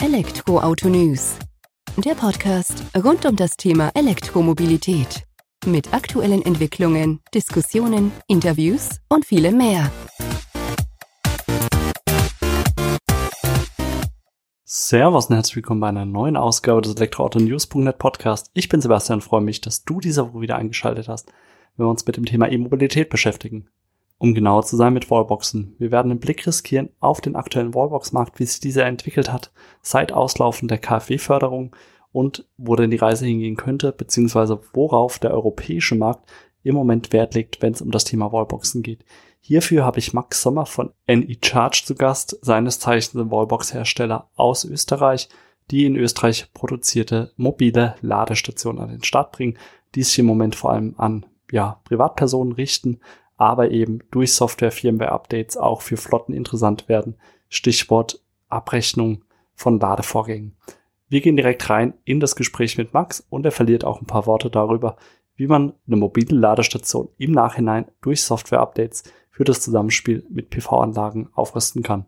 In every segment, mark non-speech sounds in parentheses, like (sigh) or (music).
Elektroauto News. Der Podcast rund um das Thema Elektromobilität. Mit aktuellen Entwicklungen, Diskussionen, Interviews und vielem mehr. Servus und herzlich willkommen bei einer neuen Ausgabe des Elektroauto-News.net Podcast. Ich bin Sebastian freue mich, dass du diese Woche wieder eingeschaltet hast, wenn wir uns mit dem Thema E-Mobilität beschäftigen. Um genauer zu sein mit Wallboxen. Wir werden einen Blick riskieren auf den aktuellen Wallbox-Markt, wie sich dieser entwickelt hat, seit Auslaufen der KfW-Förderung und wo denn die Reise hingehen könnte, beziehungsweise worauf der europäische Markt im Moment Wert legt, wenn es um das Thema Wallboxen geht. Hierfür habe ich Max Sommer von NE Charge zu Gast, seines Zeichens Wallbox-Hersteller aus Österreich, die in Österreich produzierte mobile Ladestationen an den Start bringen, die sich im Moment vor allem an ja, Privatpersonen richten, aber eben durch Software, Firmware-Updates auch für Flotten interessant werden. Stichwort Abrechnung von Ladevorgängen. Wir gehen direkt rein in das Gespräch mit Max und er verliert auch ein paar Worte darüber, wie man eine mobile Ladestation im Nachhinein durch Software-Updates für das Zusammenspiel mit PV-Anlagen aufrüsten kann.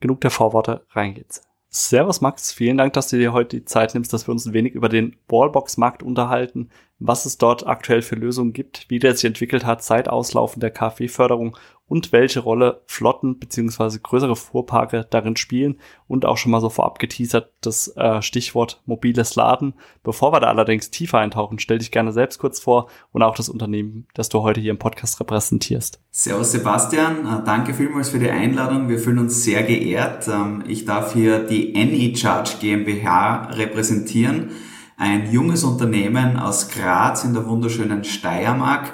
Genug der Vorworte, rein geht's. Servus Max, vielen Dank, dass du dir heute die Zeit nimmst, dass wir uns ein wenig über den Wallbox-Markt unterhalten, was es dort aktuell für Lösungen gibt, wie der sich entwickelt hat seit Auslaufen der KfW-Förderung und welche Rolle Flotten beziehungsweise größere Fuhrparke darin spielen und auch schon mal so vorab geteasert das äh, Stichwort mobiles Laden. Bevor wir da allerdings tiefer eintauchen, stell dich gerne selbst kurz vor und auch das Unternehmen, das du heute hier im Podcast repräsentierst. Servus Sebastian, äh, danke vielmals für die Einladung. Wir fühlen uns sehr geehrt. Ähm, ich darf hier die NE Charge GmbH repräsentieren ein junges Unternehmen aus Graz in der wunderschönen Steiermark.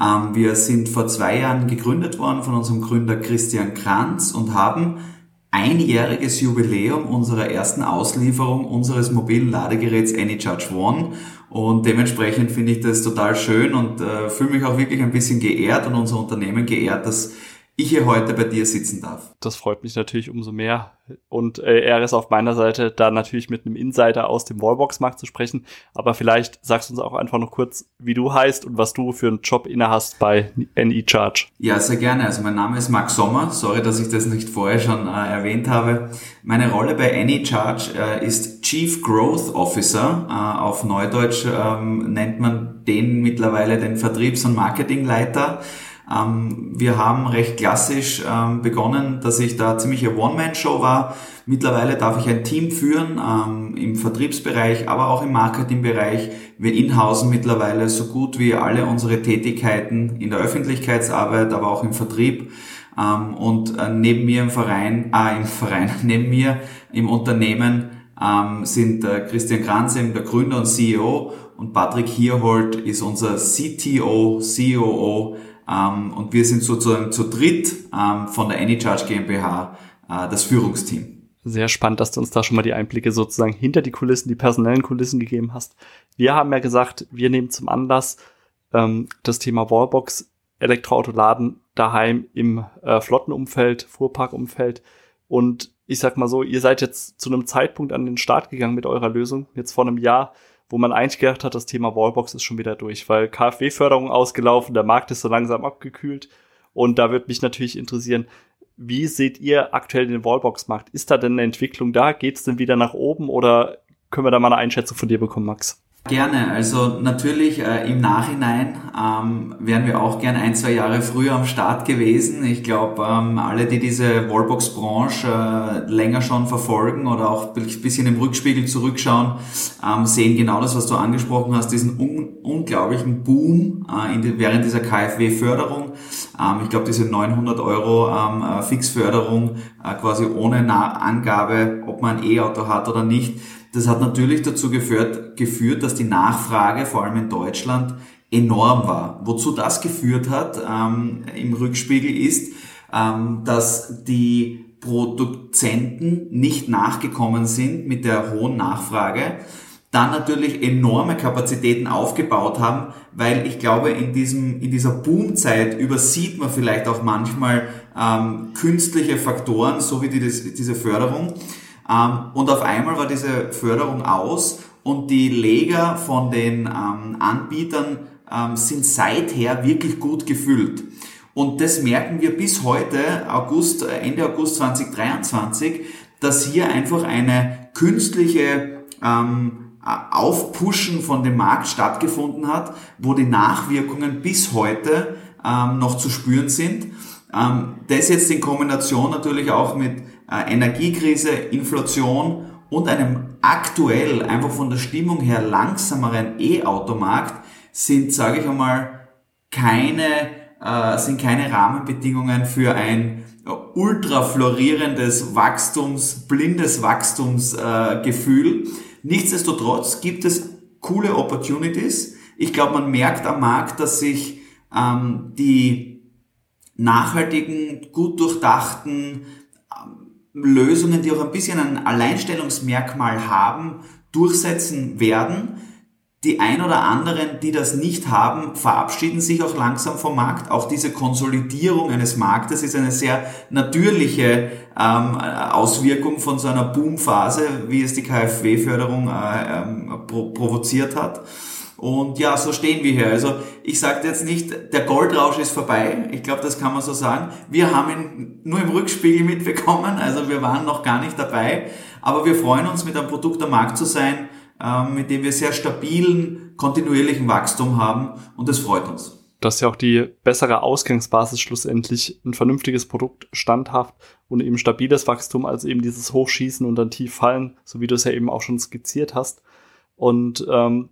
Ähm, wir sind vor zwei Jahren gegründet worden von unserem Gründer Christian Kranz und haben einjähriges Jubiläum unserer ersten Auslieferung unseres mobilen Ladegeräts AnyCharge One und dementsprechend finde ich das total schön und äh, fühle mich auch wirklich ein bisschen geehrt und unser Unternehmen geehrt, dass ich hier heute bei dir sitzen darf. Das freut mich natürlich umso mehr. Und äh, er ist auf meiner Seite, da natürlich mit einem Insider aus dem Wallbox-Markt zu sprechen. Aber vielleicht sagst du uns auch einfach noch kurz, wie du heißt und was du für einen Job inne hast bei NE Charge. Ja, sehr gerne. Also mein Name ist Max Sommer. Sorry, dass ich das nicht vorher schon äh, erwähnt habe. Meine Rolle bei NE Charge äh, ist Chief Growth Officer. Äh, auf Neudeutsch ähm, nennt man den mittlerweile den Vertriebs- und Marketingleiter. Ähm, wir haben recht klassisch ähm, begonnen, dass ich da ziemlich eine One-Man-Show war. Mittlerweile darf ich ein Team führen ähm, im Vertriebsbereich, aber auch im Marketingbereich. Wir inhausen mittlerweile so gut wie alle unsere Tätigkeiten in der Öffentlichkeitsarbeit, aber auch im Vertrieb. Und äh, neben mir im Verein, äh, im Verein, (laughs) neben mir im Unternehmen sind äh, Christian Kranzem, der Gründer und CEO, und Patrick Hierholt ist unser CTO, COO, und wir sind sozusagen zu dritt ähm, von der AnyCharge GmbH äh, das Führungsteam. Sehr spannend, dass du uns da schon mal die Einblicke sozusagen hinter die Kulissen, die personellen Kulissen gegeben hast. Wir haben ja gesagt, wir nehmen zum Anlass ähm, das Thema Wallbox, Elektroautoladen daheim im äh, Flottenumfeld, Fuhrparkumfeld. Und ich sag mal so, ihr seid jetzt zu einem Zeitpunkt an den Start gegangen mit eurer Lösung, jetzt vor einem Jahr, wo man eigentlich gedacht hat, das Thema Wallbox ist schon wieder durch, weil KfW-Förderung ausgelaufen, der Markt ist so langsam abgekühlt. Und da würde mich natürlich interessieren, wie seht ihr aktuell den Wallbox-Markt? Ist da denn eine Entwicklung da? Geht es denn wieder nach oben oder können wir da mal eine Einschätzung von dir bekommen, Max? Gerne. Also natürlich äh, im Nachhinein ähm, wären wir auch gern ein, zwei Jahre früher am Start gewesen. Ich glaube, ähm, alle, die diese Wallbox-Branche äh, länger schon verfolgen oder auch ein bisschen im Rückspiegel zurückschauen, ähm, sehen genau das, was du angesprochen hast, diesen un unglaublichen Boom äh, die, während dieser KfW-Förderung. Ähm, ich glaube, diese 900 Euro ähm, äh, Fixförderung äh, quasi ohne Na Angabe, ob man ein E-Auto hat oder nicht, das hat natürlich dazu geführt, geführt, dass die Nachfrage, vor allem in Deutschland, enorm war. Wozu das geführt hat ähm, im Rückspiegel ist, ähm, dass die Produzenten nicht nachgekommen sind mit der hohen Nachfrage, dann natürlich enorme Kapazitäten aufgebaut haben, weil ich glaube, in, diesem, in dieser Boomzeit übersieht man vielleicht auch manchmal ähm, künstliche Faktoren, so wie die, diese Förderung. Ähm, und auf einmal war diese Förderung aus und die Leger von den ähm, Anbietern ähm, sind seither wirklich gut gefüllt. Und das merken wir bis heute, August, äh, Ende August 2023, dass hier einfach eine künstliche ähm, Aufpushen von dem Markt stattgefunden hat, wo die Nachwirkungen bis heute ähm, noch zu spüren sind. Ähm, das jetzt in Kombination natürlich auch mit Energiekrise, Inflation und einem aktuell einfach von der Stimmung her langsameren E-Automarkt sind, sage ich einmal, keine, äh, sind keine Rahmenbedingungen für ein ultra florierendes Wachstums, blindes Wachstumsgefühl. Äh, Nichtsdestotrotz gibt es coole Opportunities. Ich glaube, man merkt am Markt, dass sich ähm, die nachhaltigen, gut durchdachten Lösungen, die auch ein bisschen ein Alleinstellungsmerkmal haben, durchsetzen werden. Die ein oder anderen, die das nicht haben, verabschieden sich auch langsam vom Markt. Auch diese Konsolidierung eines Marktes ist eine sehr natürliche ähm, Auswirkung von so einer Boomphase, wie es die KfW-Förderung äh, ähm, provoziert hat. Und ja, so stehen wir hier. Also ich sage jetzt nicht, der Goldrausch ist vorbei. Ich glaube, das kann man so sagen. Wir haben ihn nur im Rückspiegel mitbekommen. Also wir waren noch gar nicht dabei. Aber wir freuen uns, mit einem Produkt am Markt zu sein, ähm, mit dem wir sehr stabilen, kontinuierlichen Wachstum haben. Und das freut uns. Das ist ja auch die bessere Ausgangsbasis schlussendlich, ein vernünftiges Produkt, standhaft und eben stabiles Wachstum, als eben dieses Hochschießen und dann tief fallen, so wie du es ja eben auch schon skizziert hast. Und ähm,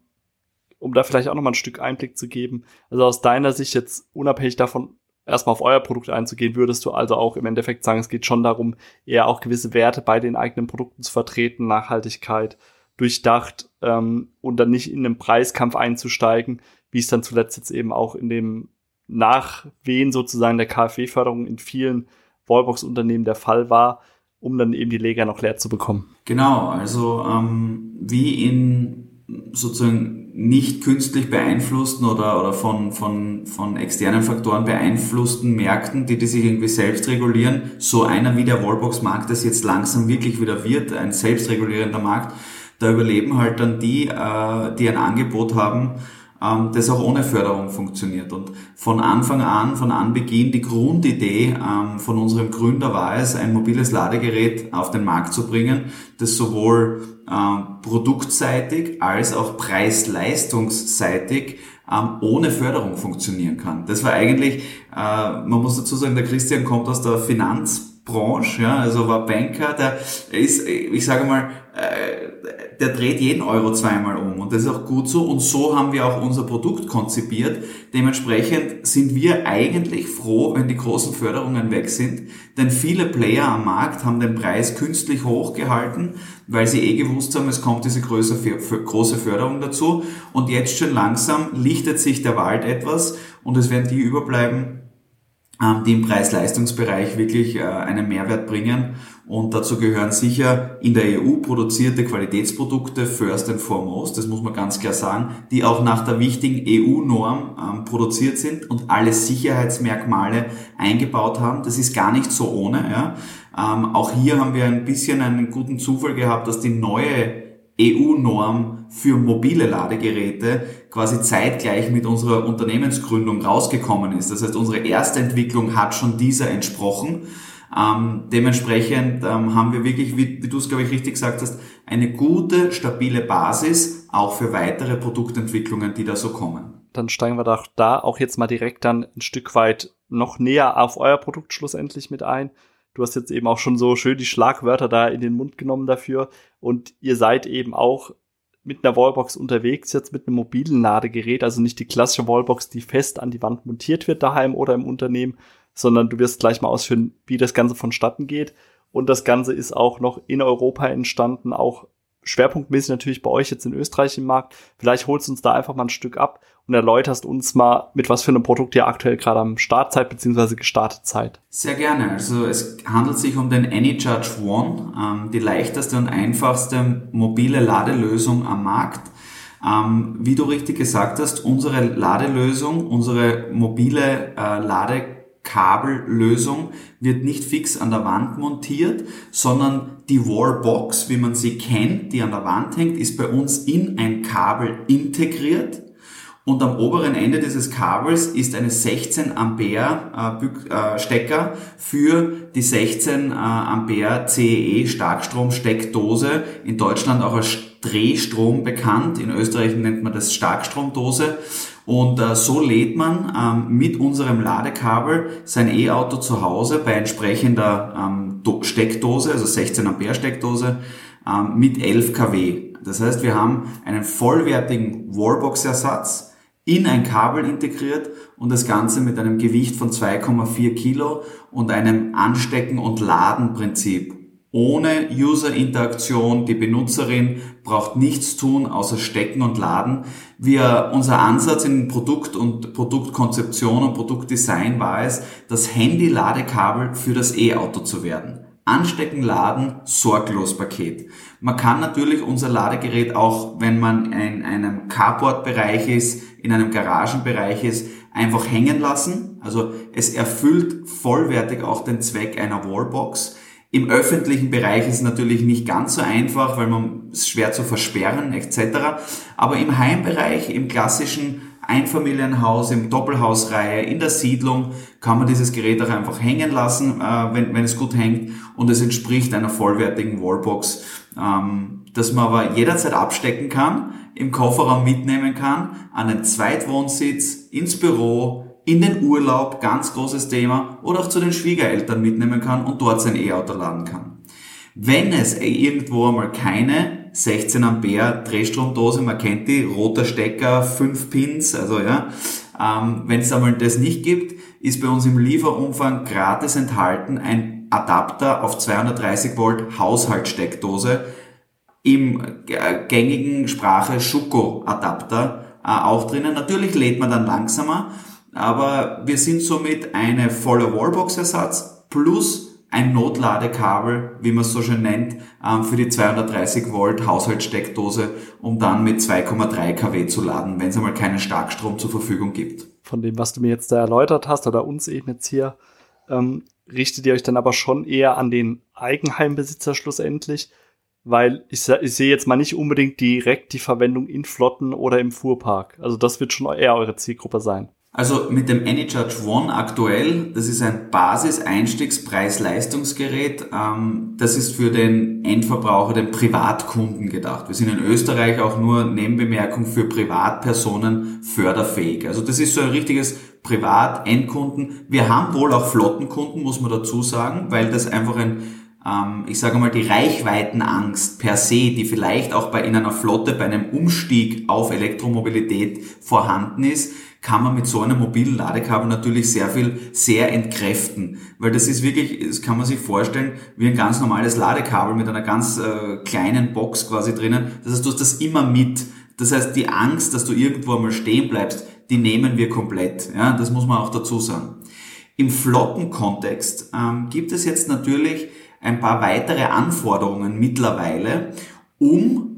um da vielleicht auch nochmal ein Stück Einblick zu geben. Also aus deiner Sicht jetzt unabhängig davon, erstmal auf euer Produkt einzugehen, würdest du also auch im Endeffekt sagen, es geht schon darum, eher auch gewisse Werte bei den eigenen Produkten zu vertreten, Nachhaltigkeit, durchdacht ähm, und dann nicht in den Preiskampf einzusteigen, wie es dann zuletzt jetzt eben auch in dem Nachwehen sozusagen der KfW-Förderung in vielen Wallbox-Unternehmen der Fall war, um dann eben die Leger noch leer zu bekommen. Genau, also ähm, wie in sozusagen nicht künstlich beeinflussten oder, oder von, von, von externen Faktoren beeinflussten Märkten, die, die sich irgendwie selbst regulieren, so einer wie der Wallbox-Markt, das jetzt langsam wirklich wieder wird, ein selbstregulierender Markt, da überleben halt dann die, äh, die ein Angebot haben, ähm, das auch ohne Förderung funktioniert. Und von Anfang an, von Anbeginn, die Grundidee ähm, von unserem Gründer war es, ein mobiles Ladegerät auf den Markt zu bringen, das sowohl ähm, produktseitig als auch preis-leistungsseitig ohne Förderung funktionieren kann. Das war eigentlich, äh, man muss dazu sagen, der Christian kommt aus der Finanzbranche, ja, also war Banker, der ist, ich sage mal, äh, der dreht jeden Euro zweimal um. Und das ist auch gut so. Und so haben wir auch unser Produkt konzipiert. Dementsprechend sind wir eigentlich froh, wenn die großen Förderungen weg sind, denn viele Player am Markt haben den Preis künstlich hochgehalten, weil sie eh gewusst haben, es kommt diese große Förderung dazu. Und jetzt schon langsam lichtet sich der Wald etwas. Und es werden die überbleiben, ähm, die im Preis-Leistungsbereich wirklich äh, einen Mehrwert bringen. Und dazu gehören sicher in der EU produzierte Qualitätsprodukte first and foremost, das muss man ganz klar sagen, die auch nach der wichtigen EU-Norm ähm, produziert sind und alle Sicherheitsmerkmale eingebaut haben. Das ist gar nicht so ohne. Ja. Ähm, auch hier haben wir ein bisschen einen guten Zufall gehabt, dass die neue EU-Norm für mobile Ladegeräte quasi zeitgleich mit unserer Unternehmensgründung rausgekommen ist. Das heißt, unsere erste Entwicklung hat schon dieser entsprochen. Ähm, dementsprechend ähm, haben wir wirklich, wie, wie du es glaube ich richtig gesagt hast, eine gute, stabile Basis auch für weitere Produktentwicklungen, die da so kommen. Dann steigen wir doch da auch jetzt mal direkt dann ein Stück weit noch näher auf euer Produkt schlussendlich mit ein. Du hast jetzt eben auch schon so schön die Schlagwörter da in den Mund genommen dafür. Und ihr seid eben auch mit einer Wallbox unterwegs, jetzt mit einem mobilen Ladegerät, also nicht die klassische Wallbox, die fest an die Wand montiert wird daheim oder im Unternehmen, sondern du wirst gleich mal ausführen, wie das Ganze vonstatten geht. Und das Ganze ist auch noch in Europa entstanden, auch schwerpunktmäßig natürlich bei euch jetzt in Österreich im Markt. Vielleicht holst du uns da einfach mal ein Stück ab und erläuterst uns mal, mit was für einem Produkt ihr aktuell gerade am Startzeit bzw. gestartet seid. Sehr gerne. Also es handelt sich um den AnyCharge One, ähm, die leichteste und einfachste mobile Ladelösung am Markt. Ähm, wie du richtig gesagt hast, unsere Ladelösung, unsere mobile äh, Lade Kabellösung wird nicht fix an der Wand montiert, sondern die Wallbox, wie man sie kennt, die an der Wand hängt, ist bei uns in ein Kabel integriert. Und am oberen Ende dieses Kabels ist eine 16 Ampere äh, Stecker für die 16 äh, Ampere CEE Starkstrom-Steckdose, in Deutschland auch als Drehstrom bekannt, in Österreich nennt man das Starkstromdose. Und äh, so lädt man ähm, mit unserem Ladekabel sein E-Auto zu Hause bei entsprechender ähm, Steckdose, also 16 Ampere Steckdose, ähm, mit 11 kW. Das heißt, wir haben einen vollwertigen Wallbox-Ersatz, in ein Kabel integriert und das Ganze mit einem Gewicht von 2,4 Kilo und einem Anstecken- und Ladenprinzip. Ohne User-Interaktion, die Benutzerin braucht nichts tun, außer stecken und laden. Wir, unser Ansatz in Produkt- und Produktkonzeption und Produktdesign war es, das Handy-Ladekabel für das E-Auto zu werden. Anstecken, laden, sorglos Paket. Man kann natürlich unser Ladegerät auch, wenn man in einem Carport-Bereich ist, in einem Garagenbereich ist, einfach hängen lassen. Also es erfüllt vollwertig auch den Zweck einer Wallbox. Im öffentlichen Bereich ist es natürlich nicht ganz so einfach, weil man es schwer zu versperren etc. Aber im Heimbereich, im klassischen Einfamilienhaus, im Doppelhausreihe, in der Siedlung kann man dieses Gerät auch einfach hängen lassen, äh, wenn, wenn es gut hängt und es entspricht einer vollwertigen Wallbox, ähm, dass man aber jederzeit abstecken kann, im Kofferraum mitnehmen kann, an den Zweitwohnsitz, ins Büro, in den Urlaub, ganz großes Thema, oder auch zu den Schwiegereltern mitnehmen kann und dort sein E-Auto laden kann. Wenn es irgendwo einmal keine 16 Ampere Drehstromdose, man kennt die, roter Stecker, 5 Pins, also ja. Ähm, Wenn es einmal das nicht gibt, ist bei uns im Lieferumfang gratis enthalten ein Adapter auf 230 Volt Haushaltssteckdose im gängigen Sprache Schuko Adapter äh, auch drinnen. Natürlich lädt man dann langsamer, aber wir sind somit eine volle Wallbox Ersatz plus ein Notladekabel, wie man es so schön nennt, ähm, für die 230 Volt Haushaltssteckdose, um dann mit 2,3 kW zu laden, wenn es einmal keinen Starkstrom zur Verfügung gibt. Von dem, was du mir jetzt da erläutert hast oder uns eben jetzt hier, ähm, richtet ihr euch dann aber schon eher an den Eigenheimbesitzer schlussendlich, weil ich, ich sehe jetzt mal nicht unbedingt direkt die Verwendung in Flotten oder im Fuhrpark. Also das wird schon eher eure Zielgruppe sein. Also mit dem AnyCharge One aktuell, das ist ein Basis-Einstiegspreis-Leistungsgerät. Ähm, das ist für den Endverbraucher, den Privatkunden gedacht. Wir sind in Österreich auch nur Nebenbemerkung für Privatpersonen förderfähig. Also das ist so ein richtiges Privat-Endkunden. Wir haben wohl auch Flottenkunden, muss man dazu sagen, weil das einfach ein ähm, ich sage mal, die Reichweitenangst per se, die vielleicht auch bei in einer Flotte bei einem Umstieg auf Elektromobilität vorhanden ist, kann man mit so einem mobilen Ladekabel natürlich sehr viel, sehr entkräften. Weil das ist wirklich, das kann man sich vorstellen, wie ein ganz normales Ladekabel mit einer ganz äh, kleinen Box quasi drinnen. Das heißt, du hast das immer mit. Das heißt, die Angst, dass du irgendwo einmal stehen bleibst, die nehmen wir komplett. Ja, das muss man auch dazu sagen. Im Flottenkontext ähm, gibt es jetzt natürlich ein paar weitere Anforderungen mittlerweile, um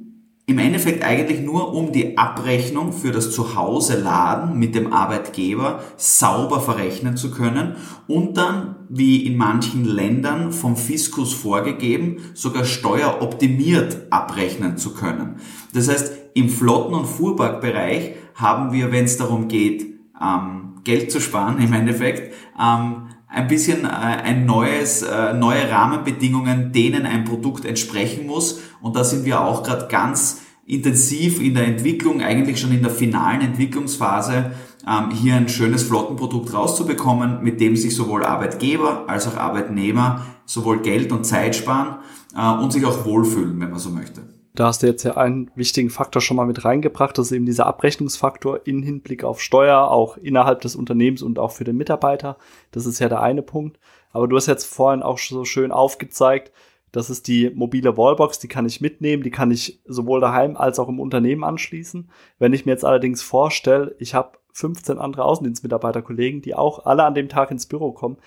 im Endeffekt eigentlich nur um die Abrechnung für das Zuhause-Laden mit dem Arbeitgeber sauber verrechnen zu können und dann, wie in manchen Ländern vom Fiskus vorgegeben, sogar steueroptimiert abrechnen zu können. Das heißt, im Flotten- und Fuhrparkbereich haben wir, wenn es darum geht, ähm, Geld zu sparen im Endeffekt, ähm, ein bisschen äh, ein neues, äh, neue Rahmenbedingungen, denen ein Produkt entsprechen muss. Und da sind wir auch gerade ganz intensiv in der Entwicklung, eigentlich schon in der finalen Entwicklungsphase, ähm, hier ein schönes Flottenprodukt rauszubekommen, mit dem sich sowohl Arbeitgeber als auch Arbeitnehmer sowohl Geld und Zeit sparen äh, und sich auch wohlfühlen, wenn man so möchte. Da hast du jetzt ja einen wichtigen Faktor schon mal mit reingebracht, das ist eben dieser Abrechnungsfaktor in Hinblick auf Steuer, auch innerhalb des Unternehmens und auch für den Mitarbeiter. Das ist ja der eine Punkt. Aber du hast jetzt vorhin auch so schön aufgezeigt, das ist die mobile Wallbox, die kann ich mitnehmen, die kann ich sowohl daheim als auch im Unternehmen anschließen. Wenn ich mir jetzt allerdings vorstelle, ich habe 15 andere Außendienstmitarbeiterkollegen, die auch alle an dem Tag ins Büro kommen,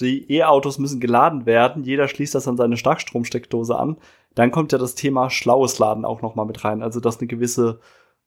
die E-Autos müssen geladen werden, jeder schließt das an seine Starkstromsteckdose an, dann kommt ja das Thema schlaues Laden auch nochmal mit rein. Also, dass eine gewisse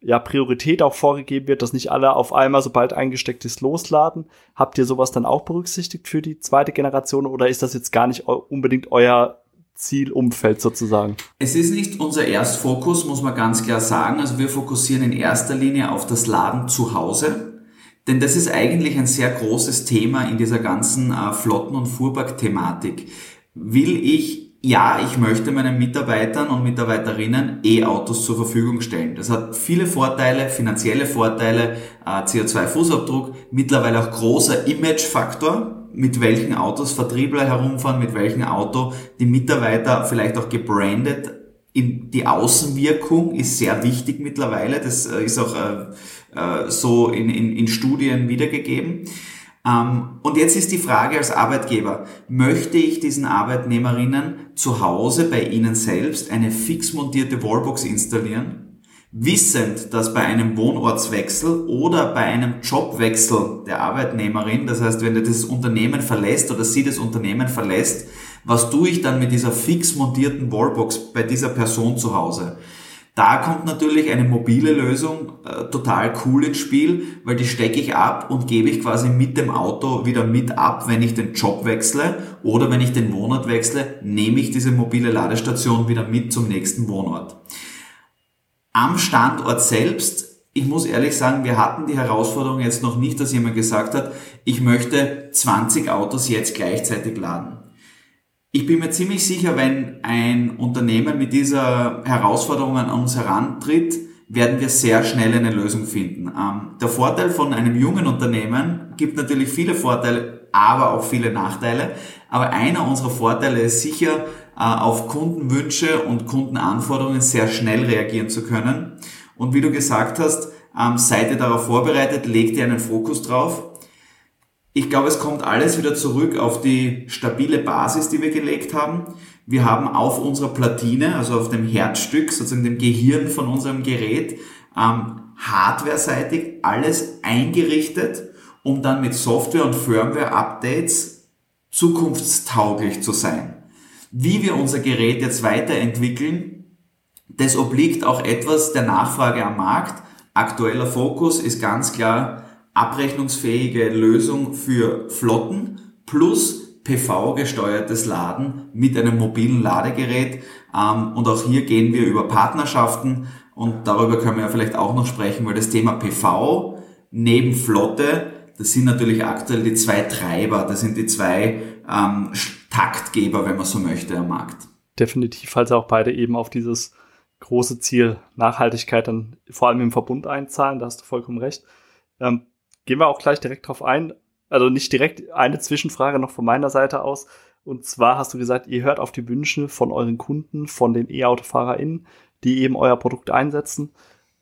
ja, Priorität auch vorgegeben wird, dass nicht alle auf einmal, sobald eingesteckt ist, losladen. Habt ihr sowas dann auch berücksichtigt für die zweite Generation oder ist das jetzt gar nicht unbedingt euer Zielumfeld sozusagen? Es ist nicht unser Erstfokus, muss man ganz klar sagen. Also wir fokussieren in erster Linie auf das Laden zu Hause. Denn das ist eigentlich ein sehr großes Thema in dieser ganzen äh, Flotten- und Fuhrpark-Thematik. Will ich ja, ich möchte meinen Mitarbeitern und Mitarbeiterinnen E-Autos zur Verfügung stellen. Das hat viele Vorteile, finanzielle Vorteile, äh, CO2-Fußabdruck, mittlerweile auch großer Image-Faktor, mit welchen Autos Vertriebler herumfahren, mit welchem Auto die Mitarbeiter vielleicht auch gebrandet. Die Außenwirkung ist sehr wichtig mittlerweile, das äh, ist auch äh, so in, in, in Studien wiedergegeben. Ähm, und jetzt ist die Frage als Arbeitgeber, möchte ich diesen Arbeitnehmerinnen zu Hause bei ihnen selbst eine fix montierte Wallbox installieren? Wissend, dass bei einem Wohnortswechsel oder bei einem Jobwechsel der Arbeitnehmerin, das heißt, wenn er das Unternehmen verlässt oder sie das Unternehmen verlässt, was tue ich dann mit dieser fix montierten Wallbox bei dieser Person zu Hause? Da kommt natürlich eine mobile Lösung äh, total cool ins Spiel, weil die stecke ich ab und gebe ich quasi mit dem Auto wieder mit ab, wenn ich den Job wechsle oder wenn ich den Wohnort wechsle, nehme ich diese mobile Ladestation wieder mit zum nächsten Wohnort. Am Standort selbst, ich muss ehrlich sagen, wir hatten die Herausforderung jetzt noch nicht, dass jemand gesagt hat, ich möchte 20 Autos jetzt gleichzeitig laden. Ich bin mir ziemlich sicher, wenn ein Unternehmen mit dieser Herausforderung an uns herantritt, werden wir sehr schnell eine Lösung finden. Ähm, der Vorteil von einem jungen Unternehmen gibt natürlich viele Vorteile, aber auch viele Nachteile. Aber einer unserer Vorteile ist sicher, äh, auf Kundenwünsche und Kundenanforderungen sehr schnell reagieren zu können. Und wie du gesagt hast, ähm, seid ihr darauf vorbereitet, legt ihr einen Fokus drauf. Ich glaube, es kommt alles wieder zurück auf die stabile Basis, die wir gelegt haben. Wir haben auf unserer Platine, also auf dem Herzstück, sozusagen dem Gehirn von unserem Gerät, ähm, hardware-seitig alles eingerichtet, um dann mit Software- und Firmware-Updates zukunftstauglich zu sein. Wie wir unser Gerät jetzt weiterentwickeln, das obliegt auch etwas der Nachfrage am Markt. Aktueller Fokus ist ganz klar abrechnungsfähige Lösung für Flotten plus PV-gesteuertes Laden mit einem mobilen Ladegerät. Ähm, und auch hier gehen wir über Partnerschaften und darüber können wir ja vielleicht auch noch sprechen, weil das Thema PV neben Flotte, das sind natürlich aktuell die zwei Treiber, das sind die zwei ähm, Taktgeber, wenn man so möchte, am Markt. Definitiv, sie auch beide eben auf dieses große Ziel Nachhaltigkeit dann vor allem im Verbund einzahlen, da hast du vollkommen recht. Ähm, gehen wir auch gleich direkt drauf ein. Also nicht direkt eine Zwischenfrage noch von meiner Seite aus. Und zwar hast du gesagt, ihr hört auf die Wünsche von euren Kunden, von den E-AutofahrerInnen, die eben euer Produkt einsetzen.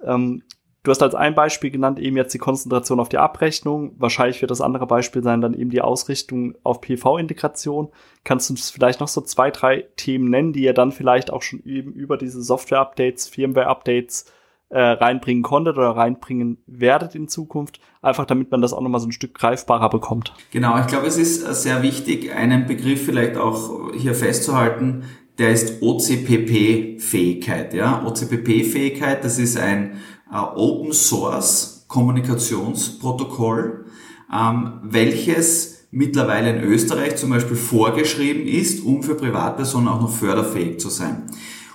Ähm, du hast als ein Beispiel genannt eben jetzt die Konzentration auf die Abrechnung. Wahrscheinlich wird das andere Beispiel sein dann eben die Ausrichtung auf PV-Integration. Kannst du uns vielleicht noch so zwei, drei Themen nennen, die ihr dann vielleicht auch schon eben über diese Software-Updates, Firmware-Updates äh, reinbringen konntet oder reinbringen werdet in Zukunft, einfach damit man das auch nochmal so ein Stück greifbarer bekommt. Genau, ich glaube, es ist sehr wichtig, einen Begriff vielleicht auch hier festzuhalten, der ist OCPP-Fähigkeit. Ja? OCPP-Fähigkeit, das ist ein äh, Open Source Kommunikationsprotokoll, ähm, welches mittlerweile in Österreich zum Beispiel vorgeschrieben ist, um für Privatpersonen auch noch förderfähig zu sein.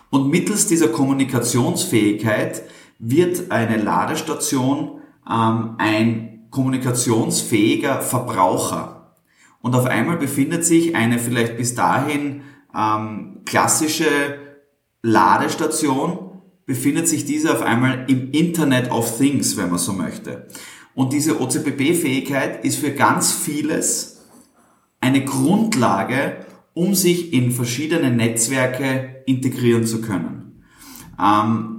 Und mittels dieser Kommunikationsfähigkeit wird eine Ladestation ähm, ein kommunikationsfähiger Verbraucher. Und auf einmal befindet sich eine vielleicht bis dahin ähm, klassische Ladestation, befindet sich diese auf einmal im Internet of Things, wenn man so möchte. Und diese OCPP-Fähigkeit ist für ganz vieles eine Grundlage, um sich in verschiedene Netzwerke integrieren zu können. Ähm,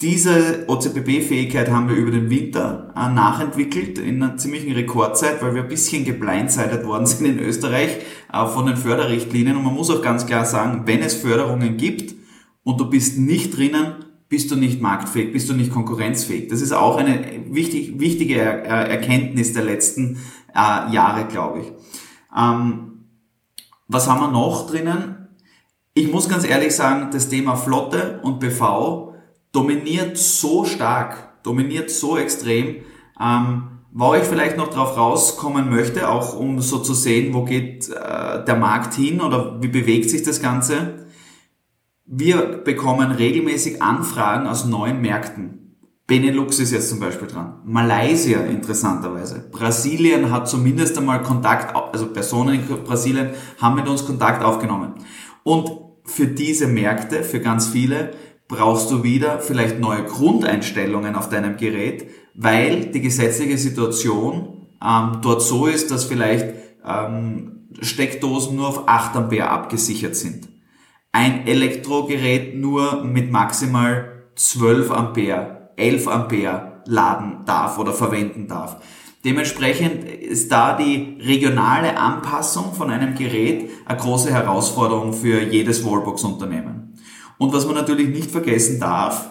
diese OCPP-Fähigkeit haben wir über den Winter äh, nachentwickelt in einer ziemlichen Rekordzeit, weil wir ein bisschen geblindsided worden sind in Österreich äh, von den Förderrichtlinien. Und man muss auch ganz klar sagen, wenn es Förderungen gibt und du bist nicht drinnen, bist du nicht marktfähig, bist du nicht konkurrenzfähig. Das ist auch eine wichtig, wichtige er Erkenntnis der letzten äh, Jahre, glaube ich. Ähm, was haben wir noch drinnen? Ich muss ganz ehrlich sagen, das Thema Flotte und BV dominiert so stark, dominiert so extrem, ähm, wo ich vielleicht noch drauf rauskommen möchte, auch um so zu sehen, wo geht äh, der Markt hin oder wie bewegt sich das Ganze. Wir bekommen regelmäßig Anfragen aus neuen Märkten. Benelux ist jetzt zum Beispiel dran. Malaysia interessanterweise. Brasilien hat zumindest einmal Kontakt, also Personen in Brasilien haben mit uns Kontakt aufgenommen. Und für diese Märkte, für ganz viele, brauchst du wieder vielleicht neue Grundeinstellungen auf deinem Gerät, weil die gesetzliche Situation ähm, dort so ist, dass vielleicht ähm, Steckdosen nur auf 8 Ampere abgesichert sind. Ein Elektrogerät nur mit maximal 12 Ampere, 11 Ampere laden darf oder verwenden darf. Dementsprechend ist da die regionale Anpassung von einem Gerät eine große Herausforderung für jedes Wallbox-Unternehmen. Und was man natürlich nicht vergessen darf,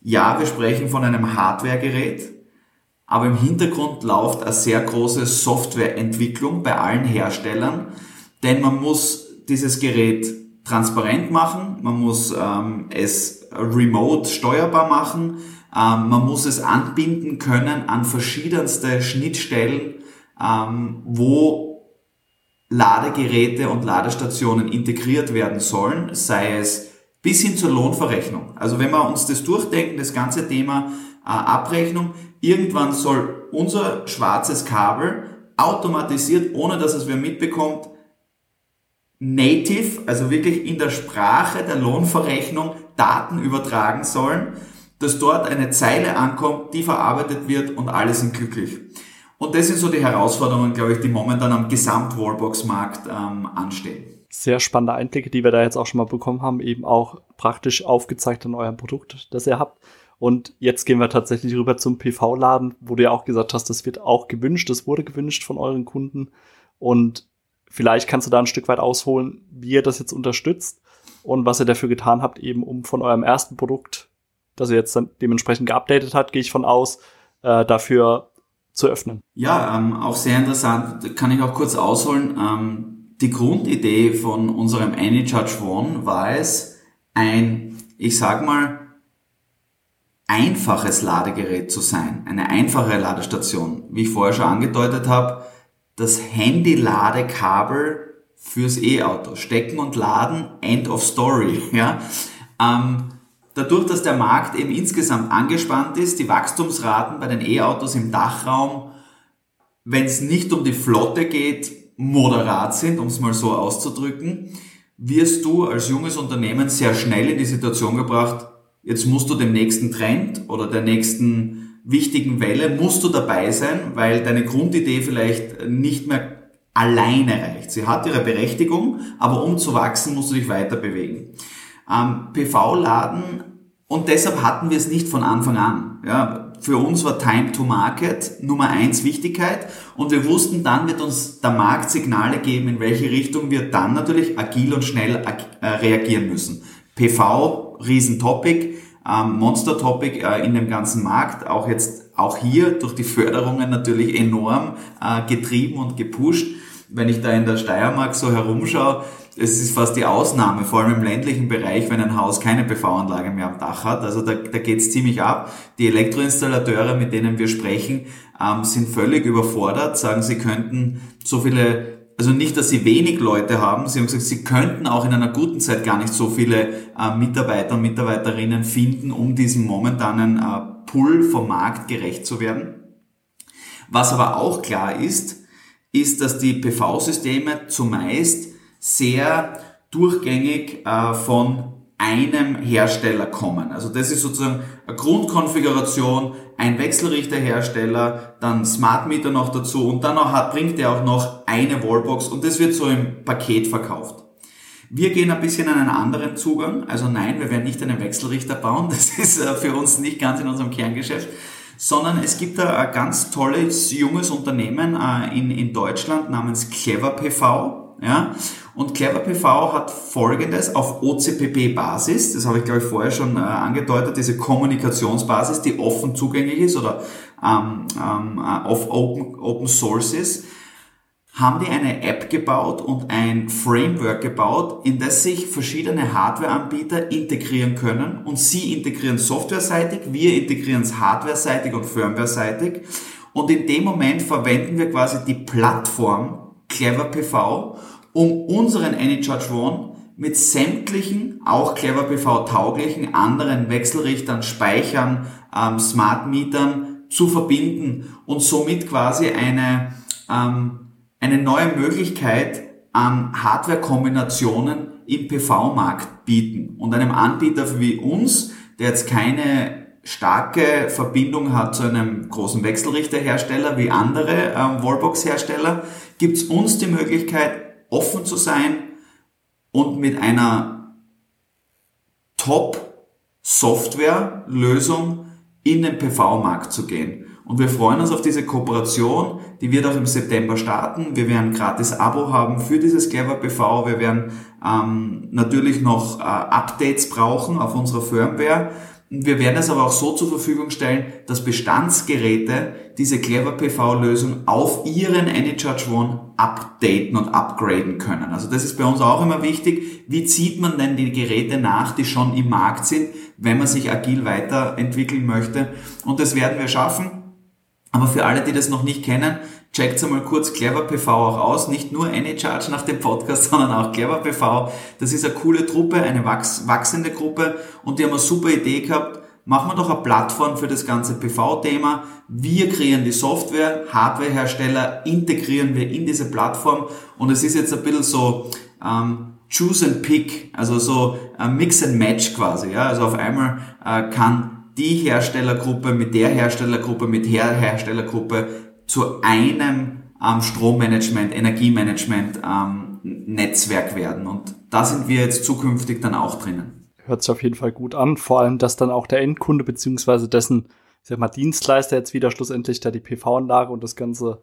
ja, wir sprechen von einem Hardware-Gerät, aber im Hintergrund läuft eine sehr große Softwareentwicklung bei allen Herstellern, denn man muss dieses Gerät transparent machen, man muss ähm, es remote steuerbar machen, ähm, man muss es anbinden können an verschiedenste Schnittstellen, ähm, wo Ladegeräte und Ladestationen integriert werden sollen, sei es bis hin zur Lohnverrechnung. Also wenn wir uns das durchdenken, das ganze Thema äh, Abrechnung, irgendwann soll unser schwarzes Kabel automatisiert, ohne dass es wer mitbekommt, native, also wirklich in der Sprache der Lohnverrechnung Daten übertragen sollen, dass dort eine Zeile ankommt, die verarbeitet wird und alle sind glücklich. Und das sind so die Herausforderungen, glaube ich, die momentan am Gesamt-Wallbox-Markt ähm, anstehen sehr spannende Einblicke, die wir da jetzt auch schon mal bekommen haben, eben auch praktisch aufgezeigt in eurem Produkt, das ihr habt. Und jetzt gehen wir tatsächlich rüber zum PV-Laden, wo du ja auch gesagt hast, das wird auch gewünscht, das wurde gewünscht von euren Kunden. Und vielleicht kannst du da ein Stück weit ausholen, wie ihr das jetzt unterstützt und was ihr dafür getan habt, eben um von eurem ersten Produkt, das ihr jetzt dann dementsprechend geupdatet habt, gehe ich von aus, äh, dafür zu öffnen. Ja, ähm, auch sehr interessant. Kann ich auch kurz ausholen. Ähm die Grundidee von unserem AnyCharge One war es, ein, ich sag mal, einfaches Ladegerät zu sein, eine einfache Ladestation. Wie ich vorher schon angedeutet habe, das Handy-Ladekabel fürs E-Auto. Stecken und laden, end of story. (laughs) Ja? Ähm, dadurch, dass der Markt eben insgesamt angespannt ist, die Wachstumsraten bei den E-Autos im Dachraum, wenn es nicht um die Flotte geht, moderat sind, um es mal so auszudrücken, wirst du als junges Unternehmen sehr schnell in die Situation gebracht, jetzt musst du dem nächsten Trend oder der nächsten wichtigen Welle, musst du dabei sein, weil deine Grundidee vielleicht nicht mehr alleine reicht. Sie hat ihre Berechtigung, aber um zu wachsen, musst du dich weiter bewegen. Ähm, PV-Laden und deshalb hatten wir es nicht von Anfang an. Ja, für uns war Time to Market Nummer eins Wichtigkeit und wir wussten, dann wird uns der Markt Signale geben, in welche Richtung wir dann natürlich agil und schnell äh, reagieren müssen. PV, Riesentopic, ähm, Monster Topic äh, in dem ganzen Markt, auch jetzt auch hier durch die Förderungen natürlich enorm äh, getrieben und gepusht. Wenn ich da in der Steiermark so herumschaue, es ist fast die Ausnahme, vor allem im ländlichen Bereich, wenn ein Haus keine PV-Anlage mehr am Dach hat. Also da, da geht es ziemlich ab. Die Elektroinstallateure, mit denen wir sprechen, ähm, sind völlig überfordert, sagen, sie könnten so viele, also nicht, dass sie wenig Leute haben, sie haben gesagt, sie könnten auch in einer guten Zeit gar nicht so viele äh, Mitarbeiter und Mitarbeiterinnen finden, um diesem momentanen äh, Pull vom Markt gerecht zu werden. Was aber auch klar ist, ist, dass die PV-Systeme zumeist sehr durchgängig äh, von einem Hersteller kommen. Also das ist sozusagen eine Grundkonfiguration, ein Wechselrichterhersteller, dann Smart Meter noch dazu und dann noch hat, bringt er auch noch eine Wallbox und das wird so im Paket verkauft. Wir gehen ein bisschen einen anderen Zugang. Also nein, wir werden nicht einen Wechselrichter bauen. (laughs) Das ist äh, für uns nicht ganz in unserem Kerngeschäft. Sondern es gibt ein ganz tolles junges Unternehmen äh, in, in Deutschland namens Clever PV. Ja? Und Clever PV hat folgendes auf OCPP-Basis, das habe ich glaube ich vorher schon äh, angedeutet, diese Kommunikationsbasis, die offen zugänglich ist oder ähm, ähm, äh, auf Open, Open Source ist, haben die eine App gebaut und ein Framework gebaut, in das sich verschiedene Hardware-Anbieter integrieren können und sie integrieren softwareseitig, wir integrieren es hardwareseitig und firmwareseitig. Und in dem Moment verwenden wir quasi die Plattform Clever PV, um unseren AnyCharge One mit sämtlichen, auch Clever PV tauglichen anderen Wechselrichtern, Speichern, ähm, Smart Mietern zu verbinden und somit quasi eine, ähm, eine neue Möglichkeit an Hardware-Kombinationen im PV-Markt bieten. Und einem Anbieter wie uns, der jetzt keine starke Verbindung hat zu einem großen Wechselrichterhersteller wie andere ähm, Wallbox-Hersteller, gibt es uns die Möglichkeit, offen zu sein und mit einer Top-Software-Lösung in den PV-Markt zu gehen. Und wir freuen uns auf diese Kooperation, die wird auch im September starten. Wir werden gratis Abo haben für dieses Clever PV. Wir werden ähm, natürlich noch äh, Updates brauchen auf unserer Firmware. Wir werden es aber auch so zur Verfügung stellen, dass Bestandsgeräte diese Clever PV-Lösung auf ihren AnyCharge One updaten und upgraden können. Also das ist bei uns auch immer wichtig. Wie zieht man denn die Geräte nach, die schon im Markt sind, wenn man sich agil weiterentwickeln möchte? Und das werden wir schaffen. Aber für alle, die das noch nicht kennen, checkt einmal kurz Clever PV auch aus. Nicht nur AnyCharge nach dem Podcast, (laughs) sondern auch Clever PV. Das ist eine coole Truppe, eine wachsende Gruppe und die haben eine super Idee gehabt. Machen wir doch eine Plattform für das ganze PV-Thema. Wir kreieren die Software, Hardwarehersteller integrieren wir in diese Plattform und es ist jetzt ein bisschen so ähm, Choose and Pick, also so ein Mix and Match quasi. Ja? Also auf einmal äh, kann die Herstellergruppe mit der Herstellergruppe mit der Herstellergruppe zu einem ähm, Strommanagement, Energiemanagement ähm, Netzwerk werden. Und da sind wir jetzt zukünftig dann auch drinnen. Hört sich auf jeden Fall gut an. Vor allem, dass dann auch der Endkunde beziehungsweise dessen, ich sag mal, Dienstleister jetzt wieder schlussendlich da die PV-Anlage und das ganze,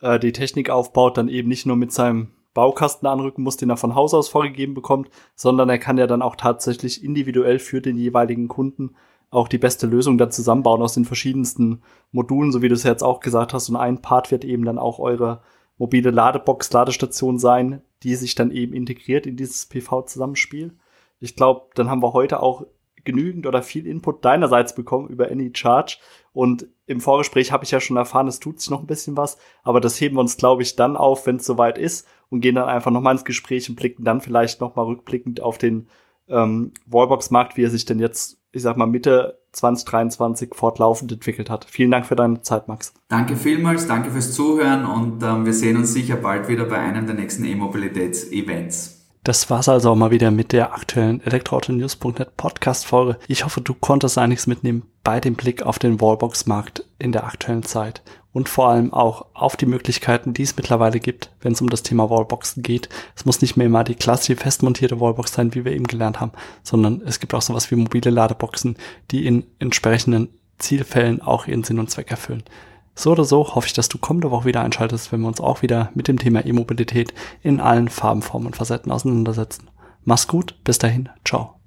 äh, die Technik aufbaut, dann eben nicht nur mit seinem Baukasten anrücken muss, den er von Haus aus vorgegeben bekommt, sondern er kann ja dann auch tatsächlich individuell für den jeweiligen Kunden auch die beste Lösung dann zusammenbauen aus den verschiedensten Modulen, so wie du es jetzt auch gesagt hast. Und ein Part wird eben dann auch eure mobile Ladebox, Ladestation sein, die sich dann eben integriert in dieses PV-Zusammenspiel. Ich glaube, dann haben wir heute auch genügend oder viel Input deinerseits bekommen über AnyCharge. Und im Vorgespräch habe ich ja schon erfahren, es tut sich noch ein bisschen was, aber das heben wir uns, glaube ich, dann auf, wenn es soweit ist und gehen dann einfach nochmal ins Gespräch und blicken dann vielleicht nochmal rückblickend auf den ähm, Wallbox-Markt, wie er sich denn jetzt ich sag mal, Mitte 2023 fortlaufend entwickelt hat. Vielen Dank für deine Zeit, Max. Danke vielmals, danke fürs Zuhören und ähm, wir sehen uns sicher bald wieder bei einem der nächsten E-Mobilitäts-Events. Das war's also auch mal wieder mit der aktuellen Elektroauto-News.net Podcast-Folge. Ich hoffe, du konntest einiges mitnehmen bei dem Blick auf den Wallbox-Markt in der aktuellen Zeit und vor allem auch auf die Möglichkeiten, die es mittlerweile gibt, wenn es um das Thema Wallboxen geht. Es muss nicht mehr immer die klassische festmontierte Wallbox sein, wie wir eben gelernt haben, sondern es gibt auch sowas wie mobile Ladeboxen, die in entsprechenden Zielfällen auch ihren Sinn und Zweck erfüllen. So oder so hoffe ich, dass du kommende Woche wieder einschaltest, wenn wir uns auch wieder mit dem Thema E-Mobilität in allen Farben, Formen und Facetten auseinandersetzen. Mach's gut, bis dahin, ciao.